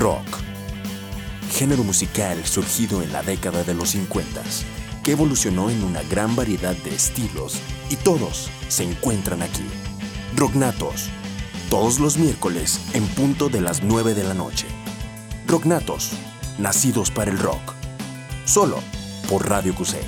Rock. Género musical surgido en la década de los 50, que evolucionó en una gran variedad de estilos y todos se encuentran aquí. Rocknatos. Todos los miércoles en punto de las 9 de la noche. Rocknatos. Nacidos para el rock. Solo por Radio Cusé.